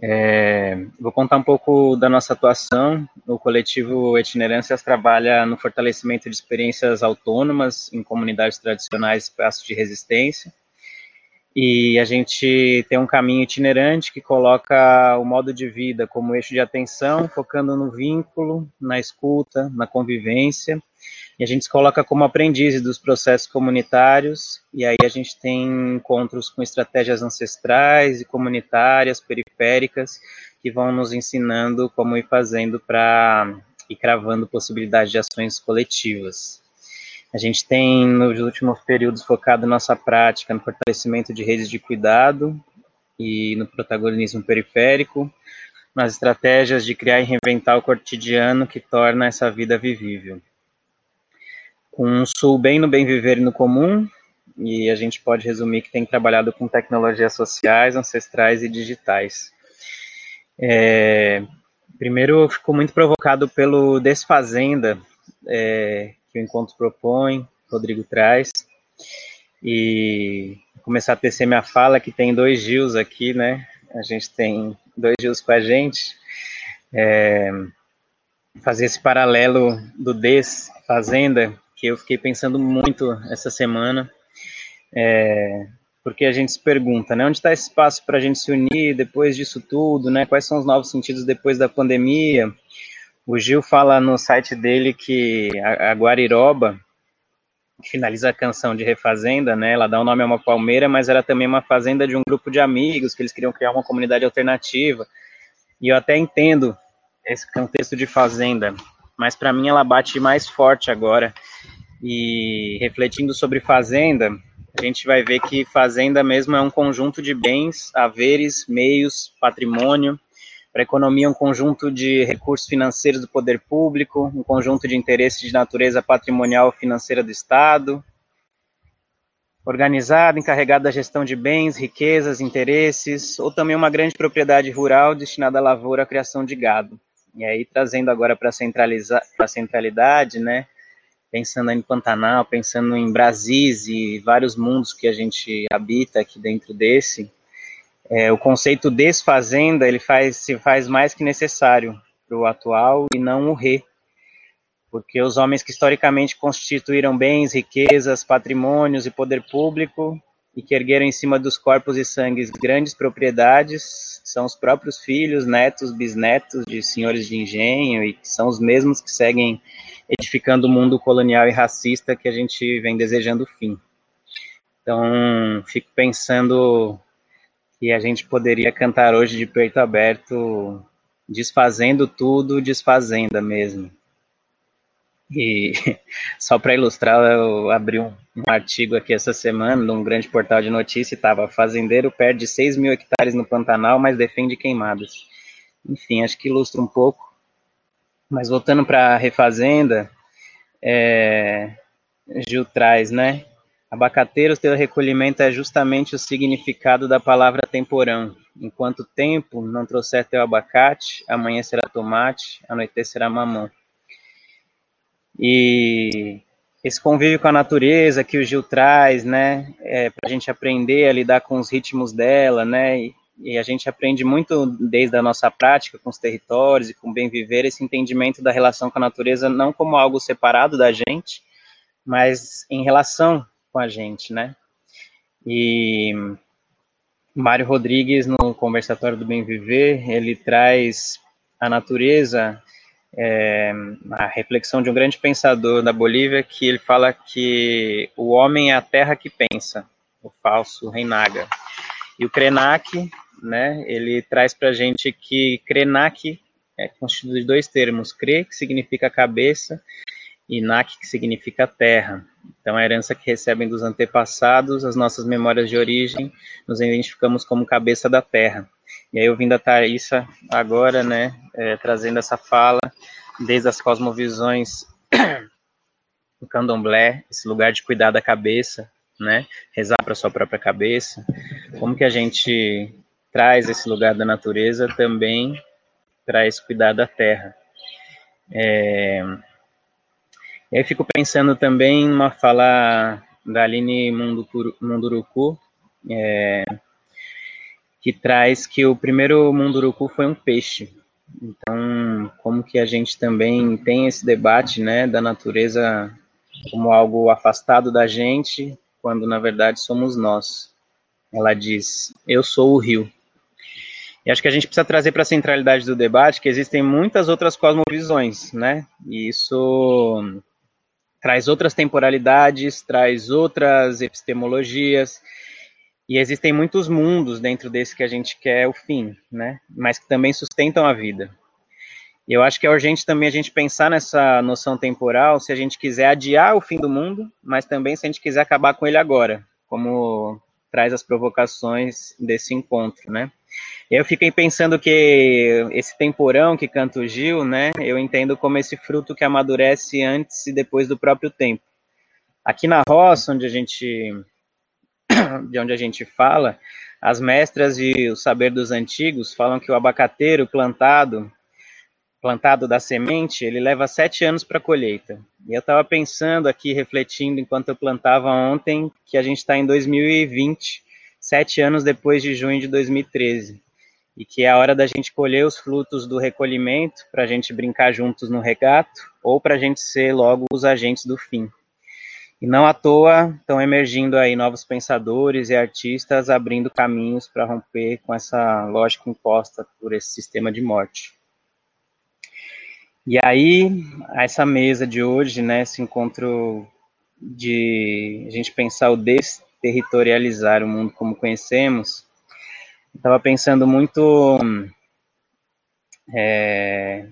É, vou contar um pouco da nossa atuação. O coletivo Itinerâncias trabalha no fortalecimento de experiências autônomas em comunidades tradicionais, espaços de resistência. E a gente tem um caminho itinerante que coloca o modo de vida como eixo de atenção, focando no vínculo, na escuta, na convivência e a gente se coloca como aprendizes dos processos comunitários, e aí a gente tem encontros com estratégias ancestrais e comunitárias, periféricas, que vão nos ensinando como ir fazendo para ir cravando possibilidades de ações coletivas. A gente tem, nos últimos períodos, focado nossa prática no fortalecimento de redes de cuidado e no protagonismo periférico, nas estratégias de criar e reinventar o cotidiano que torna essa vida vivível com um sul bem no bem viver e no comum, e a gente pode resumir que tem trabalhado com tecnologias sociais, ancestrais e digitais. É, primeiro, ficou muito provocado pelo Desfazenda, é, que o Encontro propõe, Rodrigo traz, e começar a tecer minha fala, que tem dois Gils aqui, né? A gente tem dois Gils com a gente. É, fazer esse paralelo do Desfazenda, que eu fiquei pensando muito essa semana, é, porque a gente se pergunta, né, onde está esse espaço para a gente se unir depois disso tudo, né, quais são os novos sentidos depois da pandemia? O Gil fala no site dele que a, Guariroba, que finaliza a canção de Refazenda, né, ela dá o nome a uma palmeira, mas era também uma fazenda de um grupo de amigos, que eles queriam criar uma comunidade alternativa, e eu até entendo esse contexto de fazenda, mas para mim ela bate mais forte agora, e refletindo sobre fazenda, a gente vai ver que fazenda mesmo é um conjunto de bens, haveres, meios, patrimônio. Para a economia, um conjunto de recursos financeiros do poder público, um conjunto de interesses de natureza patrimonial financeira do Estado, organizado, encarregado da gestão de bens, riquezas, interesses, ou também uma grande propriedade rural destinada à lavoura, à criação de gado. E aí, trazendo agora para a centralidade, né, pensando em Pantanal, pensando em Brasis e vários mundos que a gente habita aqui dentro desse, é, o conceito desfazenda ele faz, se faz mais que necessário para o atual e não o re, porque os homens que historicamente constituíram bens, riquezas, patrimônios e poder público e que ergueram em cima dos corpos e sangues grandes propriedades são os próprios filhos, netos, bisnetos de senhores de engenho e são os mesmos que seguem edificando o mundo colonial e racista que a gente vem desejando o fim. Então, fico pensando que a gente poderia cantar hoje de peito aberto, desfazendo tudo, desfazenda mesmo. E só para ilustrar, eu abri um, um, artigo aqui essa semana num grande portal de notícias e estava fazendeiro perde 6 mil hectares no Pantanal, mas defende queimadas. Enfim, acho que ilustra um pouco mas voltando para a refazenda, é, Gil traz, né? Abacateiros, teu recolhimento é justamente o significado da palavra temporão. Enquanto tempo não trouxer teu abacate, amanhã será tomate, anoitecerá mamão. E esse convívio com a natureza que o Gil traz, né, é, para a gente aprender a lidar com os ritmos dela, né, e, e a gente aprende muito desde a nossa prática com os territórios e com o bem viver esse entendimento da relação com a natureza não como algo separado da gente, mas em relação com a gente, né? E Mário Rodrigues no conversatório do bem viver ele traz a natureza é, a reflexão de um grande pensador da Bolívia que ele fala que o homem é a terra que pensa, o falso Reinaga. E o Krenak né, ele traz para a gente que Krenak é constituído de dois termos, Kre, que significa cabeça, Inak, que significa terra. Então, a herança que recebem dos antepassados, as nossas memórias de origem, nos identificamos como cabeça da terra. E aí, ouvindo a Thaisa agora, né, é, trazendo essa fala, desde as cosmovisões do candomblé, esse lugar de cuidar da cabeça, né, rezar para sua própria cabeça, como que a gente traz esse lugar da natureza também para esse cuidar da terra. É, eu fico pensando também numa fala da Aline Munduruku, é, que traz que o primeiro Munduruku foi um peixe. Então, como que a gente também tem esse debate, né, da natureza como algo afastado da gente, quando na verdade somos nós. Ela diz: Eu sou o rio. E acho que a gente precisa trazer para a centralidade do debate que existem muitas outras cosmovisões, né? E isso traz outras temporalidades, traz outras epistemologias, e existem muitos mundos dentro desse que a gente quer o fim, né? Mas que também sustentam a vida. E eu acho que é urgente também a gente pensar nessa noção temporal, se a gente quiser adiar o fim do mundo, mas também se a gente quiser acabar com ele agora, como traz as provocações desse encontro, né? Eu fiquei pensando que esse temporão que canta o Gil, né, eu entendo como esse fruto que amadurece antes e depois do próprio tempo. Aqui na roça, onde a gente, de onde a gente fala, as mestras e o saber dos antigos falam que o abacateiro plantado, plantado da semente, ele leva sete anos para colheita. E eu estava pensando aqui, refletindo enquanto eu plantava ontem, que a gente está em 2020, sete anos depois de junho de 2013 e que é a hora da gente colher os frutos do recolhimento para a gente brincar juntos no regato ou para a gente ser logo os agentes do fim. E não à toa estão emergindo aí novos pensadores e artistas abrindo caminhos para romper com essa lógica imposta por esse sistema de morte. E aí, essa mesa de hoje, né, esse encontro de a gente pensar o desterritorializar o mundo como conhecemos, estava pensando muito é,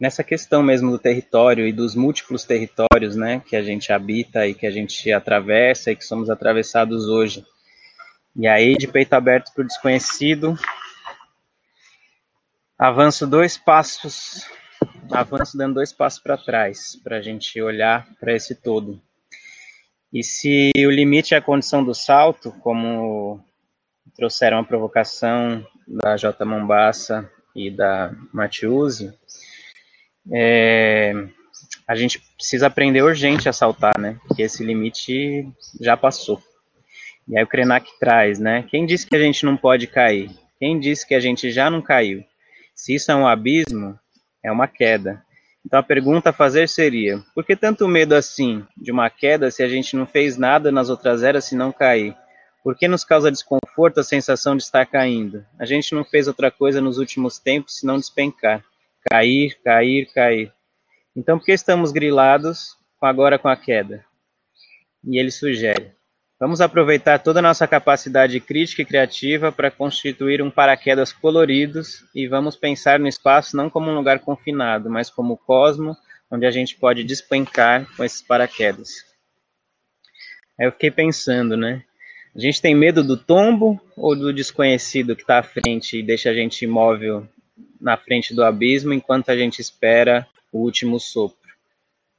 nessa questão mesmo do território e dos múltiplos territórios, né, que a gente habita e que a gente atravessa e que somos atravessados hoje. E aí, de peito aberto para o desconhecido, avanço dois passos, avanço dando dois passos para trás, para a gente olhar para esse todo. E se o limite é a condição do salto, como trouxeram a provocação da J. Mombassa e da Matiusi, é, a gente precisa aprender urgente a saltar, né? Porque esse limite já passou. E aí o Krenak traz, né? Quem disse que a gente não pode cair? Quem disse que a gente já não caiu? Se isso é um abismo, é uma queda. Então a pergunta a fazer seria: por que tanto medo assim de uma queda se a gente não fez nada nas outras eras se não cair? Por que nos causa desconforto a sensação de estar caindo? A gente não fez outra coisa nos últimos tempos senão despencar. Cair, cair, cair. Então, por que estamos grilados agora com a queda? E ele sugere: vamos aproveitar toda a nossa capacidade crítica e criativa para constituir um paraquedas coloridos e vamos pensar no espaço não como um lugar confinado, mas como o cosmo onde a gente pode despencar com esses paraquedas. Aí eu fiquei pensando, né? A gente tem medo do tombo ou do desconhecido que está à frente e deixa a gente imóvel na frente do abismo enquanto a gente espera o último sopro?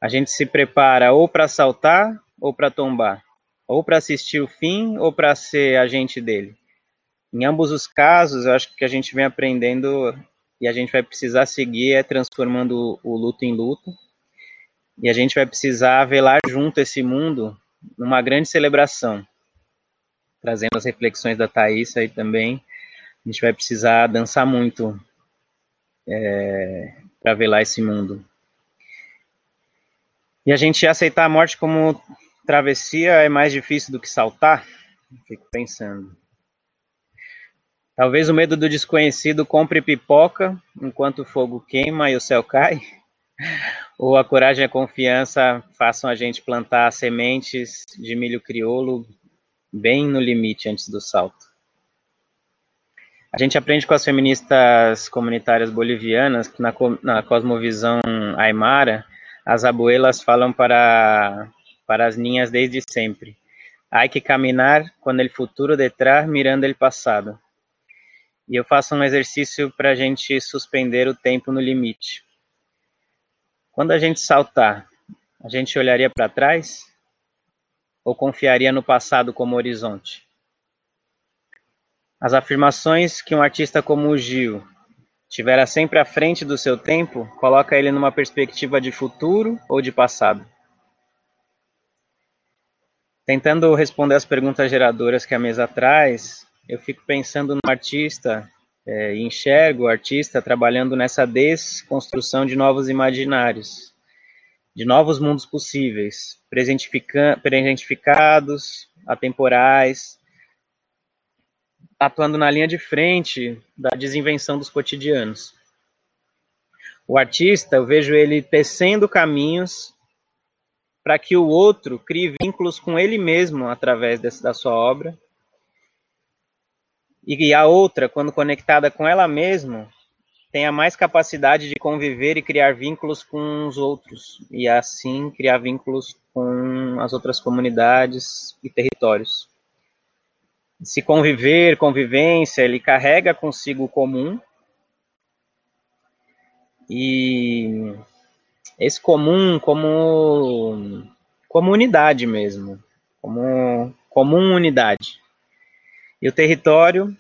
A gente se prepara ou para saltar ou para tombar, ou para assistir o fim ou para ser agente dele. Em ambos os casos, eu acho que a gente vem aprendendo e a gente vai precisar seguir é transformando o luto em luto. E a gente vai precisar velar junto esse mundo numa grande celebração trazendo as reflexões da Thaís aí também. A gente vai precisar dançar muito é, para velar esse mundo. E a gente aceitar a morte como travessia é mais difícil do que saltar? Fico pensando. Talvez o medo do desconhecido compre pipoca enquanto o fogo queima e o céu cai. Ou a coragem e a confiança façam a gente plantar sementes de milho crioulo bem no limite antes do salto. A gente aprende com as feministas comunitárias bolivianas que na, na cosmovisão aimara, as abuelas falam para, para as ninhas desde sempre. Hay que caminhar com o futuro detrás, mirando o passado. E eu faço um exercício para a gente suspender o tempo no limite. Quando a gente saltar, a gente olharia para trás ou confiaria no passado como horizonte? As afirmações que um artista como o Gil tivera sempre à frente do seu tempo, coloca ele numa perspectiva de futuro ou de passado? Tentando responder as perguntas geradoras que a mesa traz, eu fico pensando no artista é, enxergo o artista trabalhando nessa desconstrução de novos imaginários, de novos mundos possíveis, presentificados, atemporais, atuando na linha de frente da desinvenção dos cotidianos. O artista, eu vejo ele tecendo caminhos para que o outro crie vínculos com ele mesmo através desse, da sua obra. E a outra, quando conectada com ela mesma, tenha mais capacidade de conviver e criar vínculos com os outros, e assim criar vínculos com as outras comunidades e territórios se conviver, convivência, ele carrega consigo o comum. E esse comum como comunidade mesmo, como comum unidade. E o território,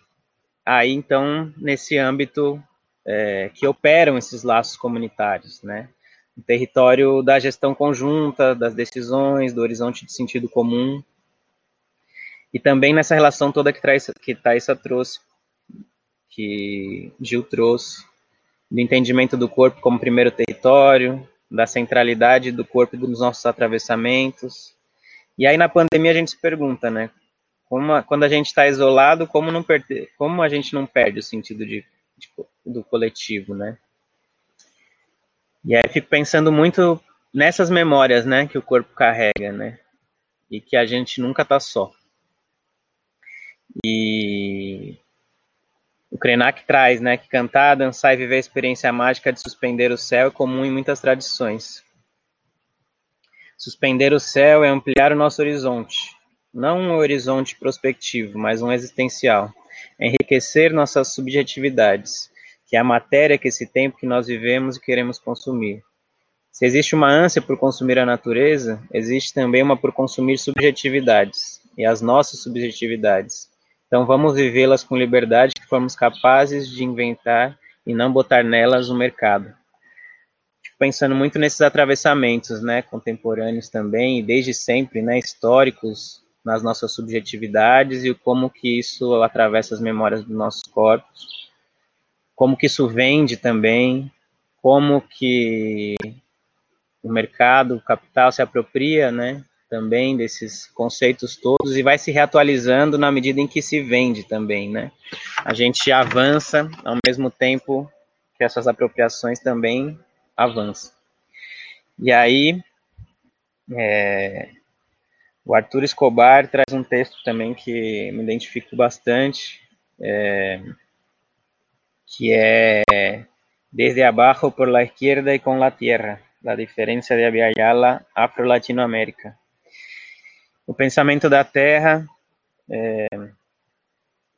aí então, nesse âmbito é, que operam esses laços comunitários, né? O território da gestão conjunta, das decisões, do horizonte de sentido comum, e também nessa relação toda que, traz, que Thaisa trouxe, que Gil trouxe, do entendimento do corpo como primeiro território, da centralidade do corpo e dos nossos atravessamentos. E aí na pandemia a gente se pergunta, né? Como quando a gente está isolado, como, não perder, como a gente não perde o sentido de, de, do coletivo, né? E aí fico pensando muito nessas memórias, né, que o corpo carrega, né? E que a gente nunca está só. E o Krenak traz, né, que cantar, dançar e viver a experiência mágica de suspender o céu é comum em muitas tradições. Suspender o céu é ampliar o nosso horizonte, não um horizonte prospectivo, mas um existencial. É enriquecer nossas subjetividades, que é a matéria que esse tempo que nós vivemos e queremos consumir. Se existe uma ânsia por consumir a natureza, existe também uma por consumir subjetividades, e as nossas subjetividades então vamos vivê-las com liberdade que formos capazes de inventar e não botar nelas o mercado. Fico pensando muito nesses atravessamentos, né, contemporâneos também, e desde sempre, né, históricos, nas nossas subjetividades e como que isso atravessa as memórias dos nossos corpos, como que isso vende também, como que o mercado, o capital se apropria, né, também desses conceitos todos e vai se reatualizando na medida em que se vende também, né? A gente avança ao mesmo tempo que essas apropriações também avançam. E aí, é, o Arthur Escobar traz um texto também que me identifico bastante, é, que é Desde abajo por la izquierda y con la tierra, la diferencia de Aviala Afro-Latinoamérica o pensamento da terra é,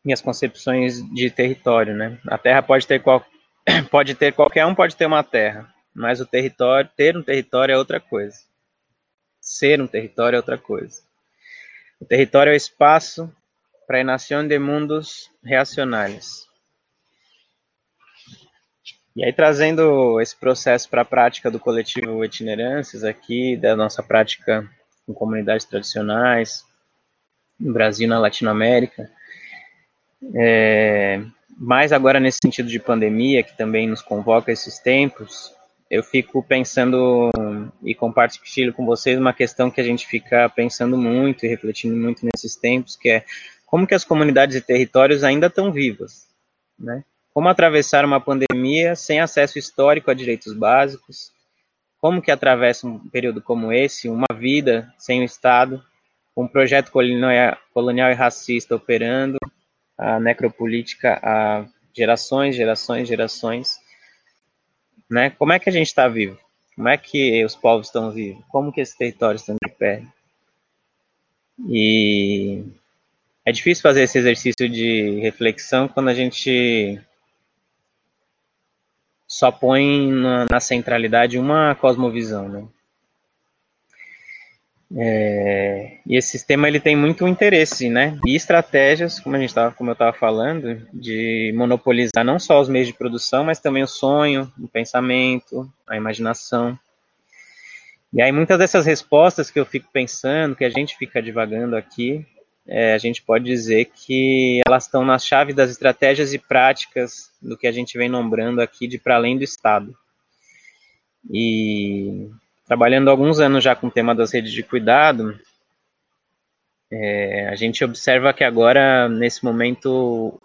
e as concepções de território, né? A terra pode ter qual, pode ter qualquer um pode ter uma terra, mas o território, ter um território é outra coisa. Ser um território é outra coisa. O território é o espaço para a nação de mundos reacionários. E aí, trazendo esse processo para a prática do coletivo Itinerâncias aqui, da nossa prática com comunidades tradicionais, no Brasil, na Latinoamérica. É, mas agora nesse sentido de pandemia, que também nos convoca esses tempos, eu fico pensando e compartilho com vocês uma questão que a gente fica pensando muito e refletindo muito nesses tempos, que é como que as comunidades e territórios ainda estão vivas, né? Como atravessar uma pandemia sem acesso histórico a direitos básicos, como que atravessa um período como esse, uma vida sem o Estado, um projeto colonial, e racista operando, a necropolítica há gerações, gerações, gerações, né? Como é que a gente está vivo? Como é que os povos estão vivos? Como que esses territórios estão de pé? E é difícil fazer esse exercício de reflexão quando a gente só põe na, na centralidade uma cosmovisão, né? É, e esse sistema ele tem muito interesse, né? E estratégias, como a gente tava, como eu estava falando, de monopolizar não só os meios de produção, mas também o sonho, o pensamento, a imaginação. E aí muitas dessas respostas que eu fico pensando, que a gente fica divagando aqui, é, a gente pode dizer que elas estão na chave das estratégias e práticas do que a gente vem nombrando aqui de para além do Estado. E trabalhando alguns anos já com o tema das redes de cuidado, é, a gente observa que agora, nesse momento,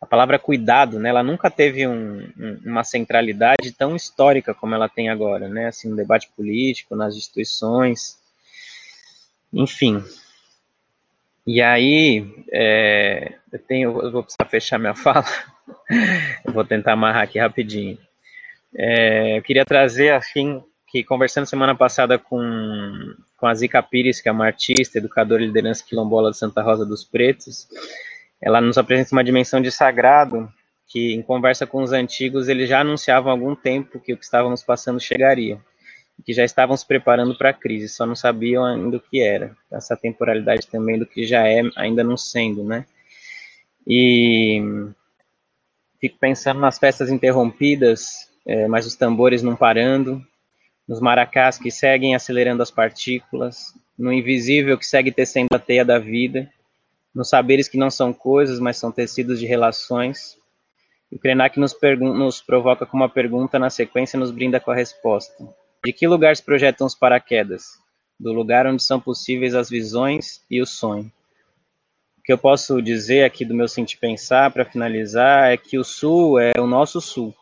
a palavra cuidado, né, ela nunca teve um, um, uma centralidade tão histórica como ela tem agora, né, assim, no debate político, nas instituições, enfim. E aí, é, eu, tenho, eu vou precisar fechar minha fala, eu vou tentar amarrar aqui rapidinho. É, eu queria trazer, assim, que conversando semana passada com, com a Zica Pires, que é uma artista, educadora e liderança quilombola de Santa Rosa dos Pretos, ela nos apresenta uma dimensão de sagrado que, em conversa com os antigos, eles já anunciavam há algum tempo que o que estávamos passando chegaria, que já estavam se preparando para a crise, só não sabiam ainda o que era. Essa temporalidade também do que já é, ainda não sendo, né? E fico pensando nas festas interrompidas, é, mas os tambores não parando, nos maracás que seguem acelerando as partículas, no invisível que segue tecendo a teia da vida, nos saberes que não são coisas, mas são tecidos de relações. E o Krenak nos, nos provoca com uma pergunta, na sequência nos brinda com a resposta. De que lugar se projetam os paraquedas? Do lugar onde são possíveis as visões e o sonho. O que eu posso dizer aqui do meu sentir pensar, para finalizar, é que o sul é o nosso sul.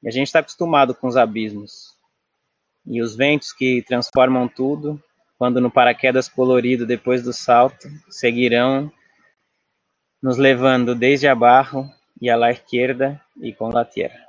E a gente está acostumado com os abismos e os ventos que transformam tudo, quando no paraquedas colorido depois do salto, seguirão nos levando desde abaixo e a la esquerda e com la tierra.